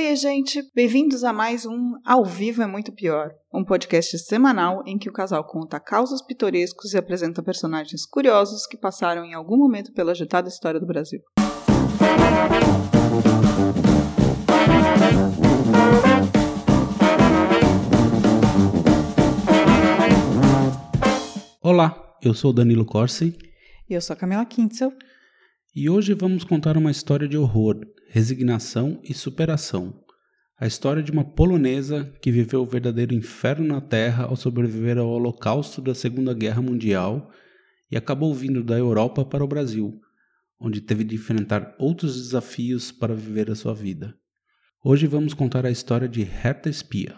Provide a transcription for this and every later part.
Oi, gente! Bem-vindos a mais um Ao Vivo é Muito Pior, um podcast semanal em que o casal conta causos pitorescos e apresenta personagens curiosos que passaram em algum momento pela agitada história do Brasil. Olá, eu sou Danilo Corsi. E eu sou a Camila Kintzel. E hoje vamos contar uma história de horror, resignação e superação. A história de uma polonesa que viveu o verdadeiro inferno na Terra ao sobreviver ao holocausto da Segunda Guerra Mundial e acabou vindo da Europa para o Brasil, onde teve de enfrentar outros desafios para viver a sua vida. Hoje vamos contar a história de Herta Espia.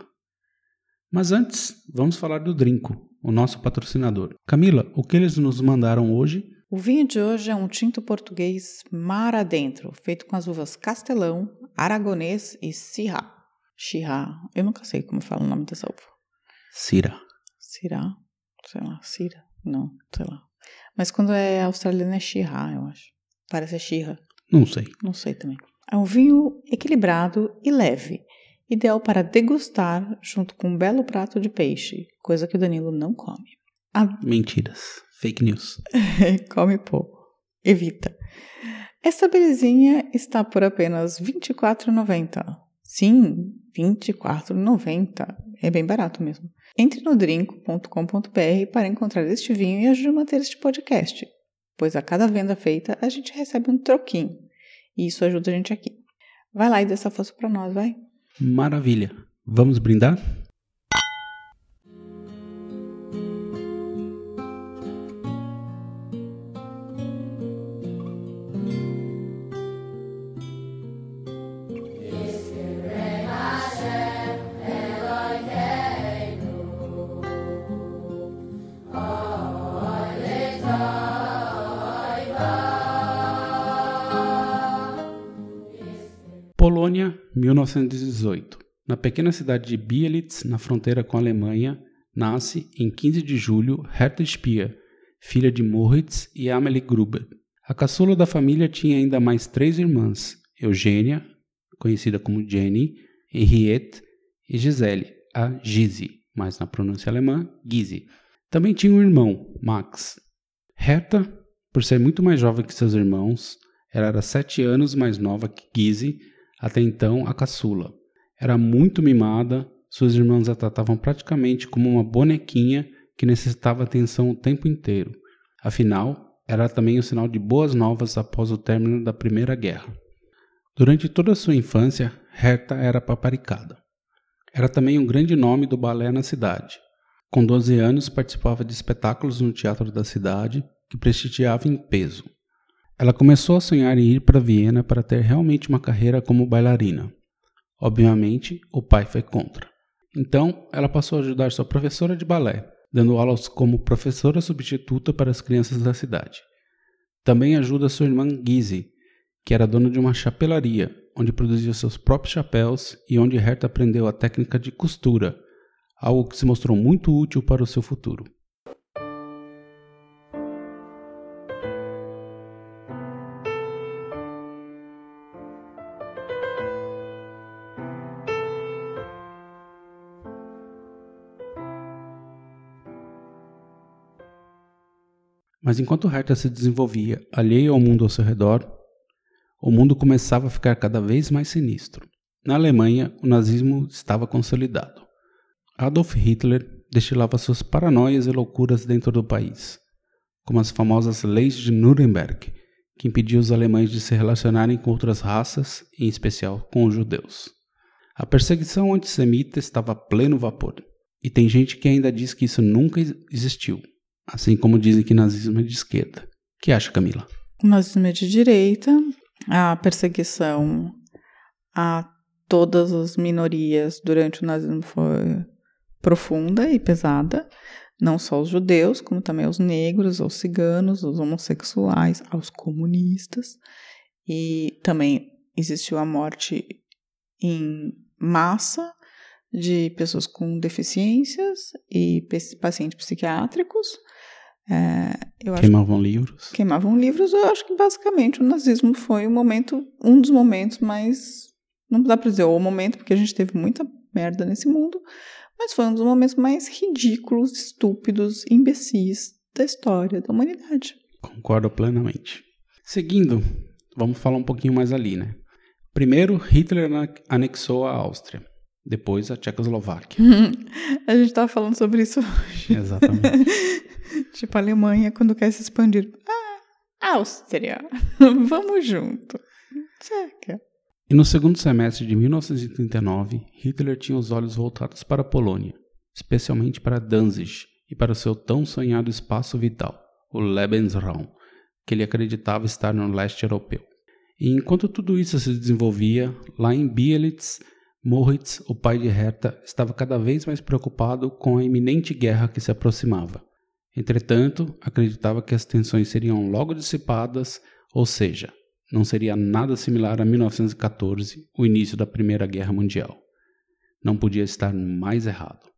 Mas antes, vamos falar do Drinco, o nosso patrocinador. Camila, o que eles nos mandaram hoje? O vinho de hoje é um tinto português mar adentro, feito com as uvas Castelão, Aragonês e Syrah. Syrah, eu nunca sei como fala o nome dessa uva. Syrah. Syrah, sei lá, Syrah, não, sei lá. Mas quando é australiano é Syrah, eu acho. Parece Syrah. Não sei. Não sei também. É um vinho equilibrado e leve, ideal para degustar junto com um belo prato de peixe, coisa que o Danilo não come. A... Mentiras. Fake news. come pouco. Evita. Esta belezinha está por apenas R$ 24,90. Sim, R$ 24,90. É bem barato mesmo. Entre no drink.com.br para encontrar este vinho e ajude a manter este podcast, pois a cada venda feita a gente recebe um troquinho. E isso ajuda a gente aqui. Vai lá e dê essa força para nós, vai. Maravilha. Vamos brindar? Na pequena cidade de Bielitz, na fronteira com a Alemanha, nasce, em 15 de julho, Herta Spia, filha de Moritz e Amelie Gruber. A caçula da família tinha ainda mais três irmãs, Eugênia, conhecida como Jenny, Henriette e Gisele, a Gise, mas na pronúncia alemã, Gise. Também tinha um irmão, Max. Herta, por ser muito mais jovem que seus irmãos, era sete anos mais nova que Gise até então a caçula. Era muito mimada, suas irmãs a tratavam praticamente como uma bonequinha que necessitava atenção o tempo inteiro. Afinal, era também um sinal de boas novas após o término da Primeira Guerra. Durante toda a sua infância, Herta era paparicada. Era também um grande nome do balé na cidade. Com 12 anos, participava de espetáculos no teatro da cidade, que prestigiava em peso. Ela começou a sonhar em ir para Viena para ter realmente uma carreira como bailarina. Obviamente, o pai foi contra. Então, ela passou a ajudar sua professora de balé, dando aulas como professora substituta para as crianças da cidade. Também ajuda sua irmã Gizzy, que era dona de uma chapelaria, onde produzia seus próprios chapéus e onde Herta aprendeu a técnica de costura, algo que se mostrou muito útil para o seu futuro. Mas enquanto Herta se desenvolvia alheio ao mundo ao seu redor, o mundo começava a ficar cada vez mais sinistro. Na Alemanha, o nazismo estava consolidado. Adolf Hitler destilava suas paranoias e loucuras dentro do país, como as famosas leis de Nuremberg, que impediam os alemães de se relacionarem com outras raças, em especial com os judeus. A perseguição antissemita estava a pleno vapor, e tem gente que ainda diz que isso nunca existiu, Assim como dizem que nazismo é de esquerda. O que acha, Camila? O nazismo é de direita. A perseguição a todas as minorias durante o nazismo foi profunda e pesada. Não só os judeus, como também os negros, os ciganos, os homossexuais, aos comunistas. E também existiu a morte em massa de pessoas com deficiências e pacientes psiquiátricos. É, queimavam acho, livros. Queimavam livros. Eu acho que basicamente o nazismo foi um momento, um dos momentos mais não dá para dizer o momento, porque a gente teve muita merda nesse mundo, mas foi um dos momentos mais ridículos, estúpidos, imbecis da história da humanidade. Concordo plenamente. Seguindo, vamos falar um pouquinho mais ali, né? Primeiro, Hitler anexou a Áustria, depois a Tchecoslováquia. a gente estava falando sobre isso hoje. Exatamente. tipo, a Alemanha, quando quer se expandir. Ah, Áustria, vamos junto. Tcheca. E no segundo semestre de 1939, Hitler tinha os olhos voltados para a Polônia, especialmente para Danzig e para o seu tão sonhado espaço vital, o Lebensraum, que ele acreditava estar no leste europeu. E enquanto tudo isso se desenvolvia, lá em Bielitz, Moritz, o pai de Hertha, estava cada vez mais preocupado com a iminente guerra que se aproximava. Entretanto, acreditava que as tensões seriam logo dissipadas, ou seja, não seria nada similar a 1914, o início da Primeira Guerra Mundial. Não podia estar mais errado.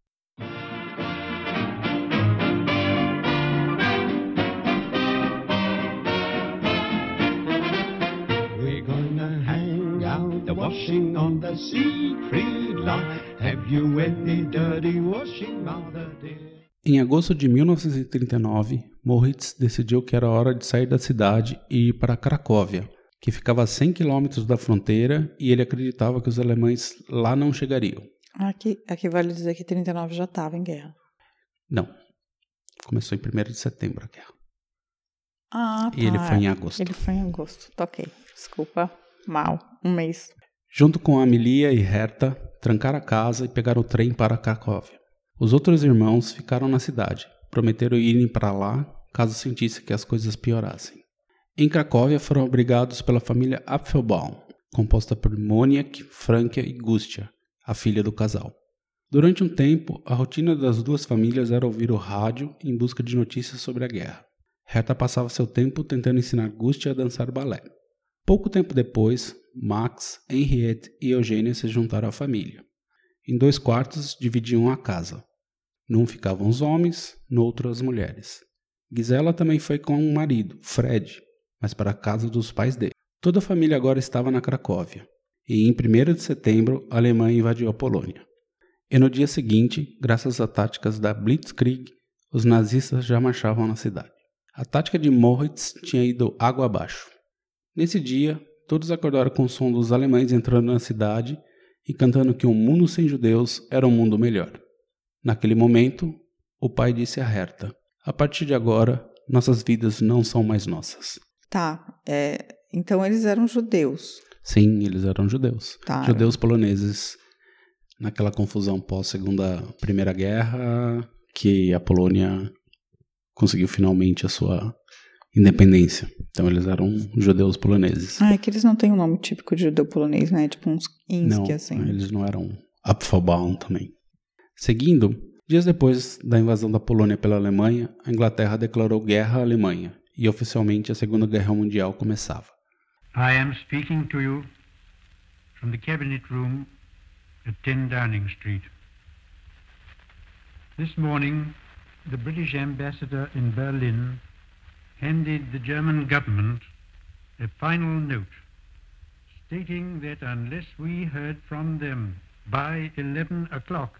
Have you any dirty washing, mother dear? Em agosto de 1939, Moritz decidiu que era hora de sair da cidade e ir para Cracóvia, que ficava a 100 quilômetros da fronteira e ele acreditava que os alemães lá não chegariam. Aqui, aqui vale dizer que 39 já estava em guerra. Não. Começou em 1 de setembro a guerra. Ah, tá. E ele foi em agosto. Ele foi em agosto. Tá ok. Desculpa. Mal. Um mês. Junto com Amelia e Herta, trancaram a casa e pegaram o trem para Cracóvia. Os outros irmãos ficaram na cidade. Prometeram irem para lá caso sentissem que as coisas piorassem. Em Cracóvia foram abrigados pela família Apfelbaum, composta por Moniak, Frankia e Gustia, a filha do casal. Durante um tempo, a rotina das duas famílias era ouvir o rádio em busca de notícias sobre a guerra. Herta passava seu tempo tentando ensinar Gustia a dançar balé. Pouco tempo depois, Max, Henriette e Eugênia se juntaram à família. Em dois quartos dividiam a casa. Num ficavam os homens, no outro as mulheres. Gisela também foi com um marido, Fred, mas para a casa dos pais dele. Toda a família agora estava na Cracóvia, e em 1 de setembro a Alemanha invadiu a Polônia. E no dia seguinte, graças a táticas da Blitzkrieg, os nazistas já marchavam na cidade. A tática de Moritz tinha ido água abaixo. Nesse dia, todos acordaram com o som dos alemães entrando na cidade e cantando que um mundo sem judeus era um mundo melhor. Naquele momento, o pai disse a Herta: A partir de agora, nossas vidas não são mais nossas. Tá, é, então eles eram judeus. Sim, eles eram judeus. Tá. Judeus poloneses. Naquela confusão pós-segunda Primeira Guerra, que a Polônia conseguiu finalmente a sua independência. Então eles eram judeus poloneses. Ah, é que eles não têm um nome típico de judeu polonês, né? Tipo uns Inski, assim. eles não eram Apfelbaum também. Seguindo, dias depois da invasão da Polônia pela Alemanha, a Inglaterra declarou guerra à Alemanha e oficialmente a Segunda Guerra Mundial começava. I am speaking to you from the cabinet room at 10 Downing Street. This morning, the British ambassador in Berlin handed the German government a final note stating that unless we heard from them by 11 o'clock,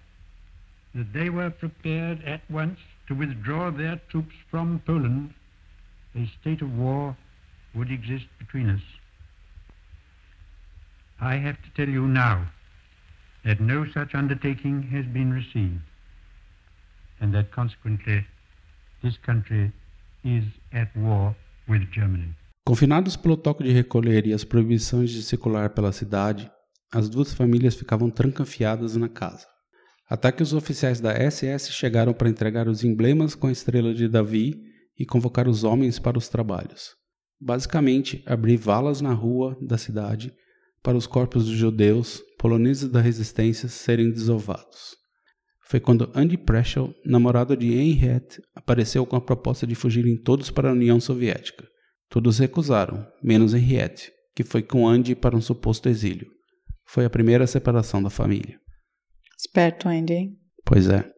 that they were prepared at once to withdraw their troops from Poland, a state of war would exist between us. I have to tell you now that no such undertaking has been received, and that consequently this country is at war with Germany. Confinados pelo toque de recolher e as proibições de circular pela cidade, as duas famílias ficavam trancafiadas na casa. Até que os oficiais da SS chegaram para entregar os emblemas com a estrela de Davi e convocar os homens para os trabalhos. Basicamente, abrir valas na rua da cidade para os corpos dos judeus, poloneses da resistência, serem desovados foi quando Andy Preschel, namorado de Henriette, apareceu com a proposta de fugirem todos para a União Soviética. Todos recusaram, menos Henriette, que foi com Andy para um suposto exílio. Foi a primeira separação da família. Esperto, Andy. Pois é.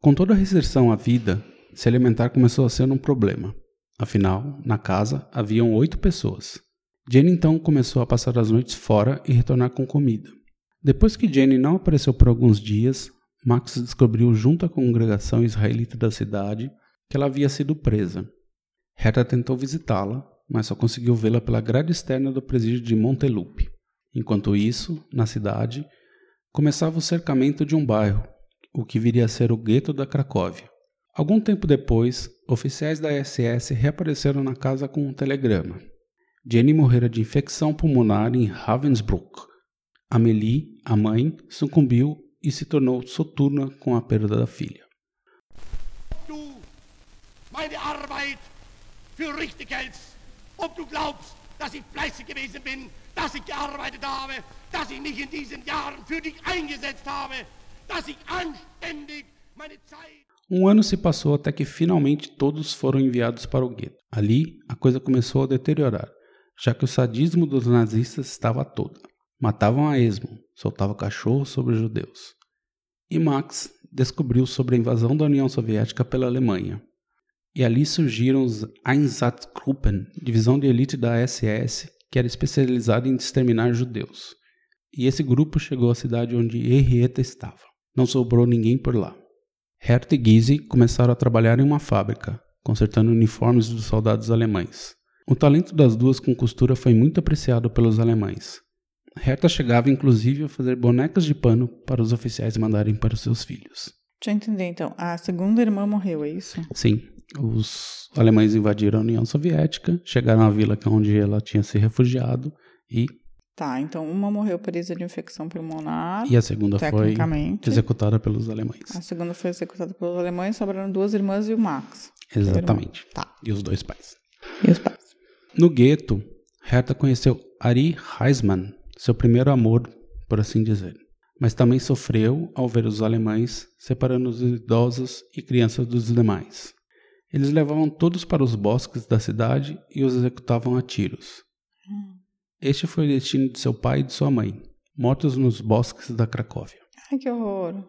Com toda a restrição à vida, se alimentar começou a ser um problema. Afinal, na casa haviam oito pessoas. Jenny então começou a passar as noites fora e retornar com comida. Depois que Jenny não apareceu por alguns dias, Max descobriu junto à congregação israelita da cidade que ela havia sido presa. Herta tentou visitá-la, mas só conseguiu vê-la pela grade externa do presídio de Montelupe. Enquanto isso, na cidade, começava o cercamento de um bairro, o que viria a ser o gueto da Cracóvia. Algum tempo depois, oficiais da SS reapareceram na casa com um telegrama. Jenny morrera de infecção pulmonar em Ravensbrück, Amélie, a mãe, sucumbiu e se tornou soturna com a perda da filha. Du meine Arbeit für richtig hältst, ob du glaubst, dass ich fleißig gewesen bin, dass ich gearbeitet habe, dass ich mich in diesen Jahren für dich eingesetzt habe, dass ich anständig meine Zeit um ano se passou até que finalmente todos foram enviados para o gueto. Ali, a coisa começou a deteriorar, já que o sadismo dos nazistas estava toda. Matavam a esmo, soltavam cachorros sobre os judeus. E Max descobriu sobre a invasão da União Soviética pela Alemanha. E ali surgiram os Einsatzgruppen, divisão de elite da SS, que era especializada em exterminar judeus. E esse grupo chegou à cidade onde Henrietta estava. Não sobrou ninguém por lá. Herta e Gysi começaram a trabalhar em uma fábrica, consertando uniformes dos soldados alemães. O talento das duas com costura foi muito apreciado pelos alemães. Herta chegava inclusive a fazer bonecas de pano para os oficiais mandarem para os seus filhos. Deixa eu entender então. A segunda irmã morreu, é isso? Sim, os alemães invadiram a União Soviética, chegaram à vila é onde ela tinha se refugiado e. Tá, então uma morreu presa de infecção pulmonar. E a segunda foi executada pelos alemães. A segunda foi executada pelos alemães, sobraram duas irmãs e o Max. Exatamente. Tá. E os dois pais. E os pais. No gueto, Herta conheceu Ari Heisman, seu primeiro amor, por assim dizer. Mas também sofreu ao ver os alemães separando os idosos e crianças dos demais. Eles levavam todos para os bosques da cidade e os executavam a tiros. Este foi o destino de seu pai e de sua mãe, mortos nos bosques da Cracóvia. Ai, que horror.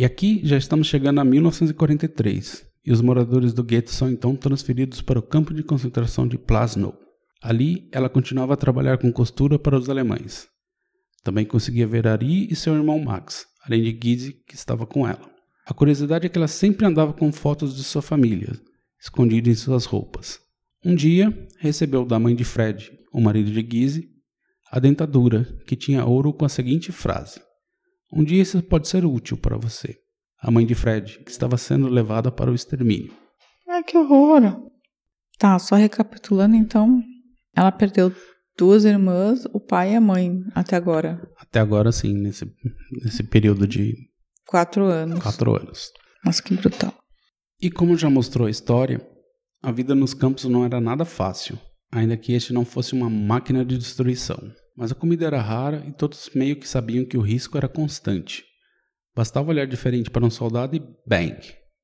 E aqui já estamos chegando a 1943, e os moradores do gueto são então transferidos para o campo de concentração de Plasnow. Ali, ela continuava a trabalhar com costura para os alemães. Também conseguia ver Ari e seu irmão Max, além de Gizzy, que estava com ela. A curiosidade é que ela sempre andava com fotos de sua família, escondida em suas roupas. Um dia, recebeu da mãe de Fred, o marido de Gizzy, a dentadura, que tinha ouro com a seguinte frase: Um dia isso pode ser útil para você. A mãe de Fred, que estava sendo levada para o extermínio. Ai, que horror. Tá, só recapitulando então. Ela perdeu duas irmãs, o pai e a mãe, até agora. Até agora, sim, nesse, nesse período de Quatro anos. quatro anos. Nossa, que brutal. E como já mostrou a história, a vida nos campos não era nada fácil, ainda que este não fosse uma máquina de destruição. Mas a comida era rara e todos meio que sabiam que o risco era constante. Bastava olhar diferente para um soldado e bang,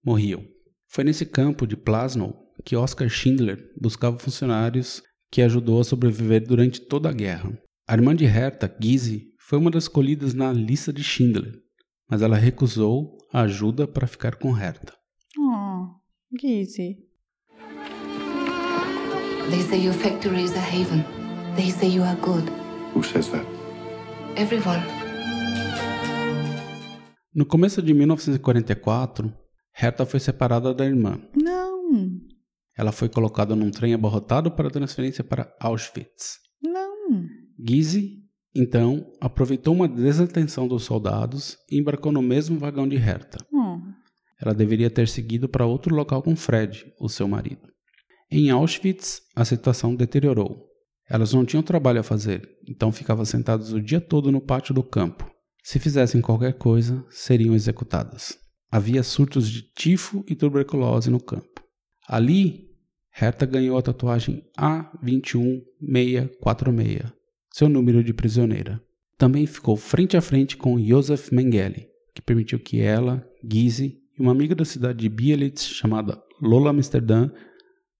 morriam. Foi nesse campo de Plasnow que Oscar Schindler buscava funcionários que ajudou a sobreviver durante toda a guerra. A irmã de Herta, Gizzy, foi uma das escolhidas na lista de Schindler, mas ela recusou a ajuda para ficar com Herta. Oh, Gizzy. They say your factory is a haven. They say you are good. Who says that? Everyone. No começo de 1944, Herta foi separada da irmã. Não, Ela foi colocada num trem abarrotado para transferência para Auschwitz. não. Gizzy, então, aproveitou uma desatenção dos soldados e embarcou no mesmo vagão de Herta. Oh, Ela deveria ter seguido para outro local com Fred, o seu marido. Em Auschwitz, a situação deteriorou. Elas não tinham trabalho a fazer, então ficavam sentadas o dia todo no pátio do campo. Se fizessem qualquer coisa, seriam executadas. Havia surtos de tifo e tuberculose no campo. Ali, Herta ganhou a tatuagem A21646, seu número de prisioneira. Também ficou frente a frente com Josef Mengele, que permitiu que ela, Gizzy e uma amiga da cidade de Bielitz chamada Lola Amsterdã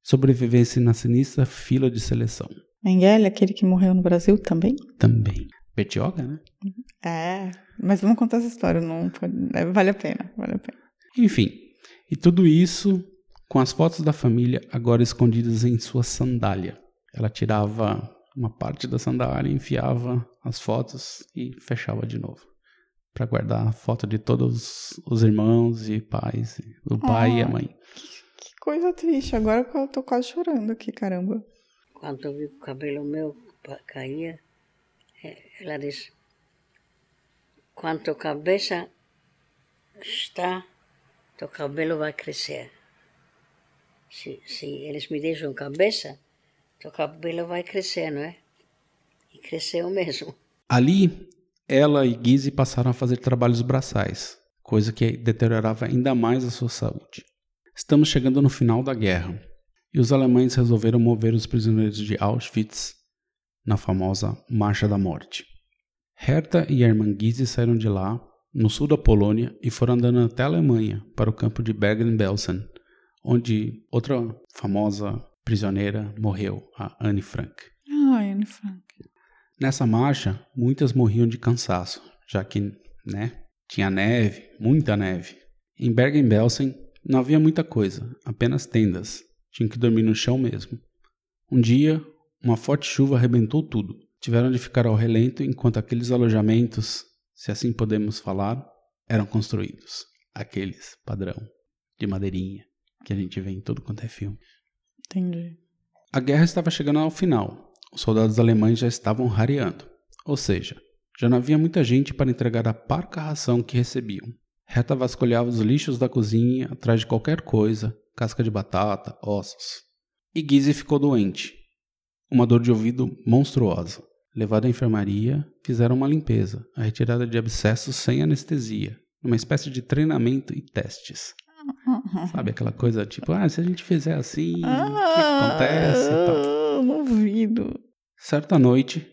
sobrevivesse na sinistra fila de seleção. Mengele, aquele que morreu no Brasil também? Também. Betioga, né? É, mas vamos contar essa história, não é, vale a pena, vale a pena. Enfim, e tudo isso com as fotos da família agora escondidas em sua sandália. Ela tirava uma parte da sandália, enfiava as fotos e fechava de novo. Para guardar a foto de todos os irmãos e pais, o pai e a Ah. mãe. Que coisa triste, agora que eu tô quase chorando aqui, caramba. Quando vi que o cabelo meu caía, eh, ela disse: Quanto a cabeça está, teu cabelo vai crescer. Se, se eles me deixam cabeça, teu cabelo vai crescer, não é? E cresceu mesmo. Ali, ela e Gizzy passaram a fazer trabalhos braçais, coisa que deteriorava ainda mais a sua saúde. Estamos chegando no final da guerra, e os alemães resolveram mover os prisioneiros de Auschwitz na famosa Marcha da Morte. Herta e Gizzy saíram de lá, no sul da Polônia, e foram andando até a Alemanha, para o campo de Bergen-Belsen, onde outra famosa prisioneira morreu, a Anne Frank. Ai, Anne Frank. Nessa marcha, muitas morriam de cansaço, já que, né, tinha neve, muita neve. Em Bergen-Belsen não havia muita coisa, apenas tendas. Tinham que dormir no chão mesmo. Um dia, uma forte chuva arrebentou tudo. Tiveram de ficar ao relento enquanto aqueles alojamentos, se assim podemos falar, eram construídos. Aqueles padrão de madeirinha que a gente vê em todo quanto é filme. Entendi. A guerra estava chegando ao final. Os soldados alemães já estavam rareando. Ou seja, já não havia muita gente para entregar a parca ração que recebiam. Reta vasculhava os lixos da cozinha atrás de qualquer coisa, casca de batata, ossos. E Gizzy ficou doente. Uma dor de ouvido monstruosa. Levada à enfermaria, fizeram uma limpeza, a retirada de abscessos sem anestesia, uma espécie de treinamento e testes. Sabe aquela coisa tipo, ah, se a gente fizer assim, o que acontece e tal. Ah, ouvido. Certa noite,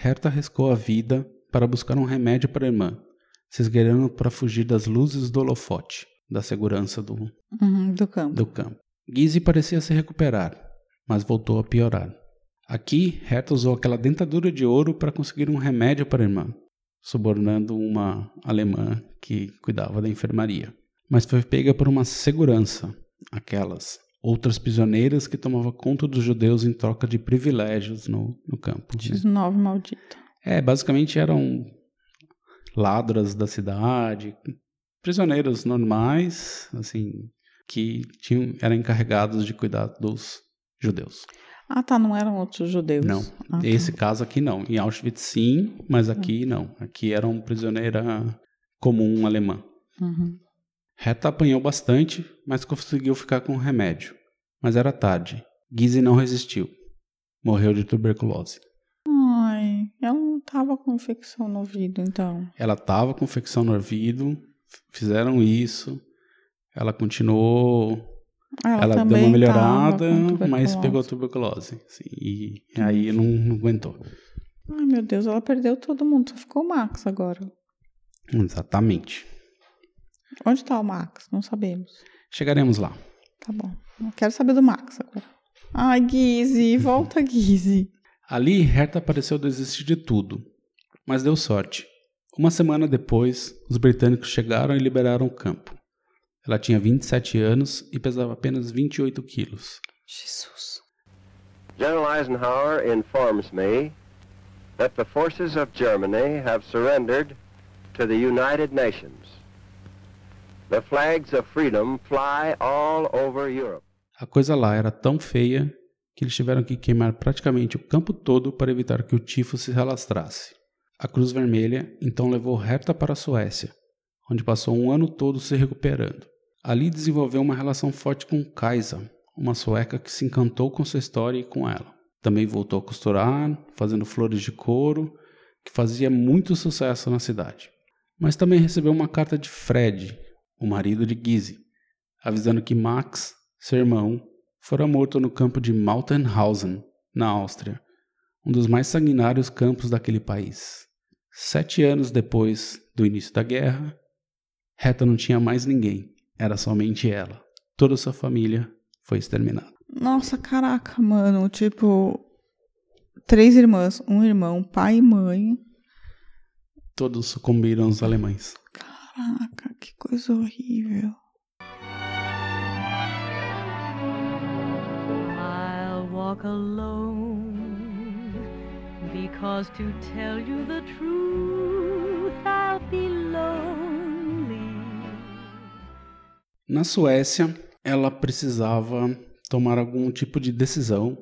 Herta arriscou a vida para buscar um remédio para a irmã, se esgueirando para fugir das luzes do holofote, da segurança do, Uhum, do campo. do campo. Gizzy parecia se recuperar, mas voltou a piorar. Aqui, Herta usou aquela dentadura de ouro para conseguir um remédio para a irmã, subornando uma alemã que cuidava da enfermaria. Mas foi pega por uma segurança, aquelas outras prisioneiras que tomavam conta dos judeus em troca de privilégios no, no campo. né? X9 maldito. É, basicamente eram ladras da cidade, prisioneiros normais, assim, que tinham, eram encarregados de cuidar dos judeus. Ah, tá, não eram outros judeus. Não, Ah, tá. esse caso aqui não. Em Auschwitz sim, mas aqui não. Aqui era um prisioneira comum alemã. Uhum. Reta apanhou bastante, mas conseguiu ficar com o remédio. Mas era tarde. Gizzy não resistiu. Morreu de tuberculose. Ai, ela não tava com infecção no ouvido, então. Ela estava com infecção no ouvido, fizeram isso. Ela continuou. Ela, Ela, deu uma melhorada, mas pegou tuberculose. assim, e aí não, não aguentou. Ai, meu Deus, ela perdeu todo mundo, só ficou o Max agora. Exatamente. Onde tá o Max? Não sabemos. Chegaremos lá. Tá bom. Eu quero saber do Max agora. Ai, Gizzy, volta, Gizzy. Ali, Herta pareceu desistir de tudo, mas deu sorte. Uma semana depois, os britânicos chegaram e liberaram o campo. Ela tinha 27 anos e pesava apenas 28 quilos. Jesus. General Eisenhower informs me that the forces of Germany have surrendered to the United Nations. The flags of freedom fly all over Europe. A coisa lá era tão feia que eles tiveram que queimar praticamente o campo todo para evitar que o tifo se alastrasse. A Cruz Vermelha então levou Herta para a Suécia, onde passou um ano todo se recuperando. Ali desenvolveu uma relação forte com Kaisa, uma sueca que se encantou com sua história e com ela. Também voltou a costurar, fazendo flores de couro, que fazia muito sucesso na cidade. Mas também recebeu uma carta de Fred, o marido de Gizzy, avisando que Max, seu irmão, fora morto no campo de Mauthausen, na Áustria, um dos mais sanguinários campos daquele país. Sete anos depois do início da guerra, Reta não tinha mais ninguém. era somente ela. Toda sua família foi exterminada. Nossa, caraca, mano. Tipo, três irmãs, um irmão, pai e mãe. Todos sucumbiram aos alemães. Caraca, que coisa horrível. I'll walk alone because to tell you the truth, I'll be lonely. Na Suécia, ela precisava tomar algum tipo de decisão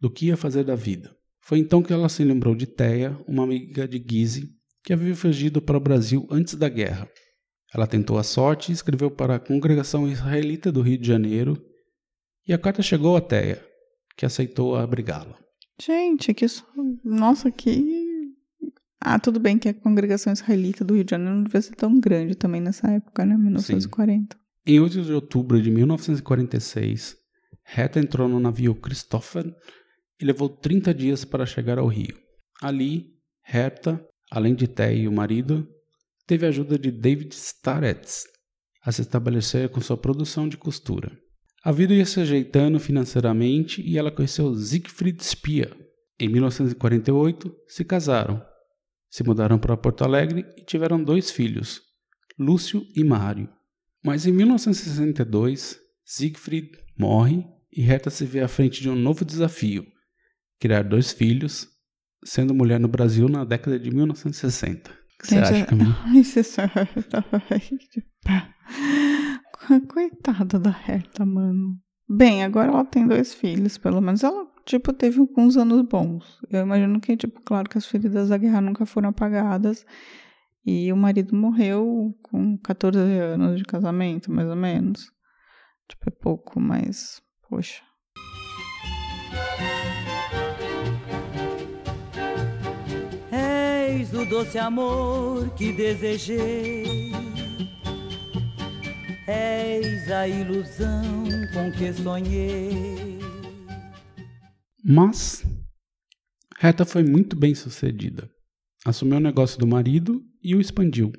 do que ia fazer da vida. Foi então que ela se lembrou de Thea, uma amiga de Gizzi, que havia fugido para o Brasil antes da guerra. Ela tentou a sorte e escreveu para a congregação israelita do Rio de Janeiro, e a carta chegou a Thea, que aceitou abrigá-la. Gente, que. so- Nossa, que. Ah, tudo bem que a congregação israelita do Rio de Janeiro não devia ser tão grande também nessa época, né? 1940. Em 8 de outubro de 1946, Reta entrou no navio Christopher e levou 30 dias para chegar ao Rio. Ali, Herta, além de Thea e o marido, teve a ajuda de David Starretts a se estabelecer com sua produção de costura. A vida ia se ajeitando financeiramente e ela conheceu Siegfried Speer. Em 1948, se casaram, se mudaram para Porto Alegre e tiveram dois filhos, Lúcio e Mário. Mas em 1962, Siegfried morre e Herta se vê à frente de um novo desafio: criar dois filhos, sendo mulher no Brasil na década de 1960. O que você acha, Camila? Ai, você sabe. Coitada da Herta, mano. Bem, agora ela tem dois filhos, pelo menos ela, tipo, teve alguns anos bons. Eu imagino que, tipo, claro que as feridas da guerra nunca foram apagadas. E o marido morreu com 14 anos de casamento, mais ou menos. Tipo, é pouco, mas, poxa. Eis o doce amor que desejei. Eis a ilusão com que sonhei. Mas Reta foi muito bem sucedida. Assumiu o negócio do marido e o expandiu.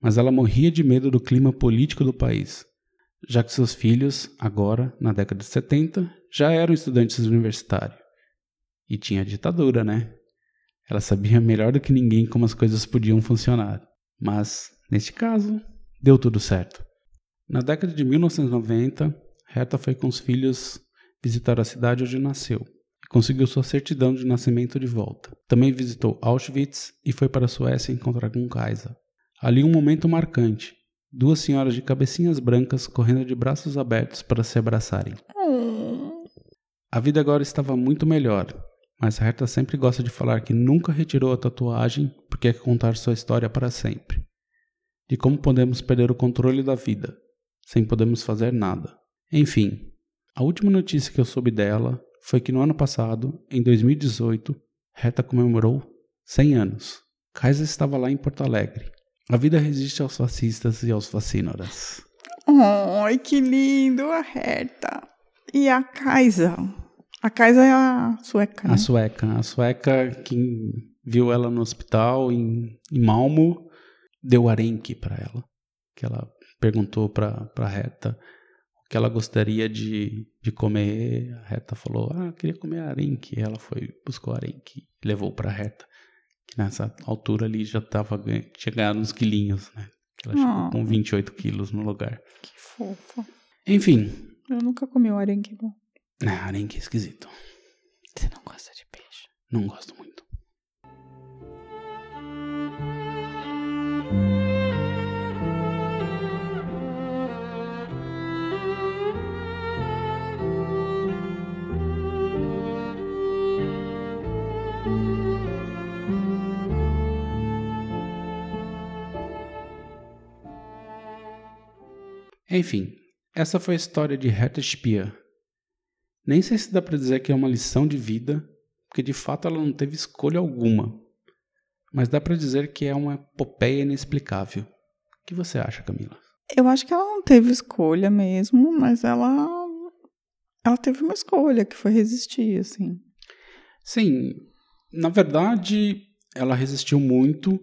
Mas ela morria de medo do clima político do país, já que seus filhos, agora, na década de 70, já eram estudantes universitários. E tinha ditadura, né? Ela sabia melhor do que ninguém como as coisas podiam funcionar. Mas, neste caso, deu tudo certo. Na década de 1990, Reta foi com os filhos visitar a cidade onde nasceu e conseguiu sua certidão de nascimento de volta. Também visitou Auschwitz e foi para a Suécia encontrar com Kaisa. Ali um momento marcante. Duas senhoras de cabecinhas brancas correndo de braços abertos para se abraçarem. A vida agora estava muito melhor, mas Herta sempre gosta de falar que nunca retirou a tatuagem porque quer contar sua história para sempre. De como podemos perder o controle da vida, sem podermos fazer nada. Enfim, a última notícia que eu soube dela foi que no ano passado, em 2018, Herta comemorou 100 anos. Kaisa estava lá em Porto Alegre. A vida resiste aos fascistas e aos fascínoras. Ai, que lindo a Herta. E a Kaisa? A Kaisa é a sueca, né? A sueca, a sueca que viu ela no hospital em, em Malmo, deu arenque para ela. Que ela perguntou para para Reta o que ela gostaria de, de comer. A Reta falou: "Ah, eu queria comer arenque". Ela foi buscou arenque e levou para Reta. Que nessa altura ali já tava chegando uns quilinhos, né? Ela chegou Ah. com 28 quilos no lugar. Que fofa. Enfim, Eu nunca comi o arenque bom. ah, arenque é esquisito. Você não gosta de peixe? Não gosto muito. Enfim, essa foi a história de Herta Speer. Nem sei se dá pra dizer que é uma lição de vida, porque de fato ela não teve escolha alguma. Mas dá pra dizer que é uma epopeia inexplicável. O que você acha, Camila? Eu acho que ela não teve escolha mesmo, mas ela. Ela teve uma escolha, que foi resistir, assim. Sim, na verdade, ela resistiu muito,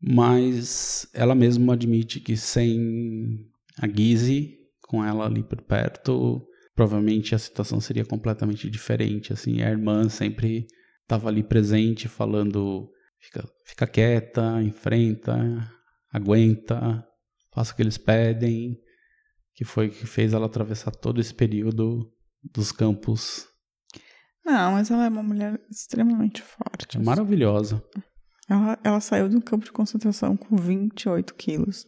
mas ela mesma admite que sem a Gizzy com ela ali por perto, provavelmente a situação seria completamente diferente. Assim, a irmã sempre estava ali presente, falando: fica, fica quieta, enfrenta, aguenta, faça o que eles pedem. Que foi que fez ela atravessar todo esse período dos campos. Não, mas ela é uma mulher extremamente forte. É maravilhosa. Ela, ela saiu de um campo de concentração com 28 quilos.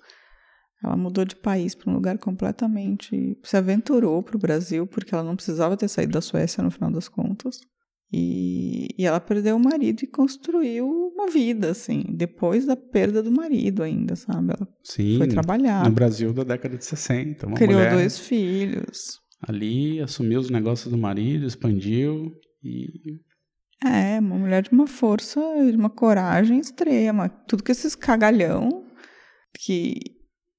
Ela mudou de país para um lugar completamente. Se aventurou para o Brasil, porque ela não precisava ter saído da Suécia no final das contas. E, e ela perdeu o marido e construiu uma vida, assim, depois da perda do marido ainda, sabe? Ela Sim, foi trabalhar. no Brasil da década de 60. Uma criou mulher dois filhos. ali, assumiu os negócios do marido, expandiu e É, uma mulher de uma força, de uma coragem extrema. Tudo que esses cagalhão que,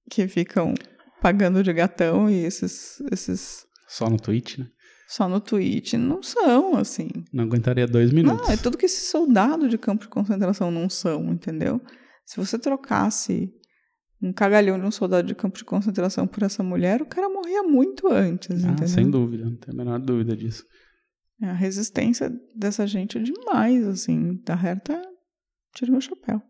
que ficam pagando de gatão e esses, esses só no tweet, né? só no tweet não são, assim. Não aguentaria dois minutos. Não, é tudo que esses soldados de campo de concentração não são, entendeu? Se você trocasse um cagalhão de um soldado de campo de concentração por essa mulher, o cara morria muito antes, Ah, entendeu? sem dúvida, não tenho a menor dúvida disso. A resistência dessa gente é demais, assim. Da Herta, tira meu chapéu.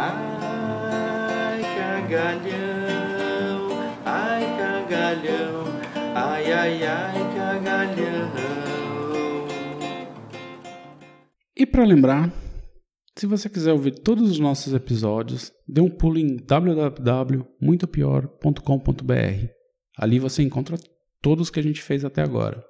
Ai, cagalhão, ai, cagalhão, ai, ai, ai, cagalhão. E para lembrar, se você quiser ouvir todos os nossos episódios, dê um pulo em www.muitopior.com.br. Ali você encontra todos que a gente fez até agora.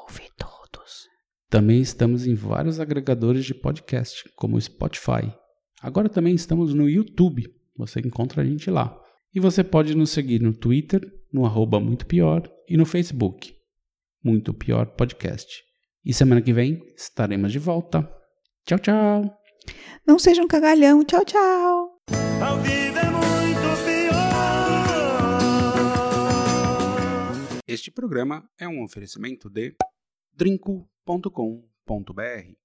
Ouve todos. Também estamos em vários agregadores de podcast, como o Spotify. Agora também estamos no YouTube. Você encontra a gente lá. E você pode nos seguir no Twitter, no arroba Muito Pior, e no Facebook. Muito Pior Podcast. E semana que vem estaremos de volta. Tchau, tchau! Não seja um cagalhão. Tchau, tchau. A vida é muito pior. Este programa é um oferecimento de drinco.com.br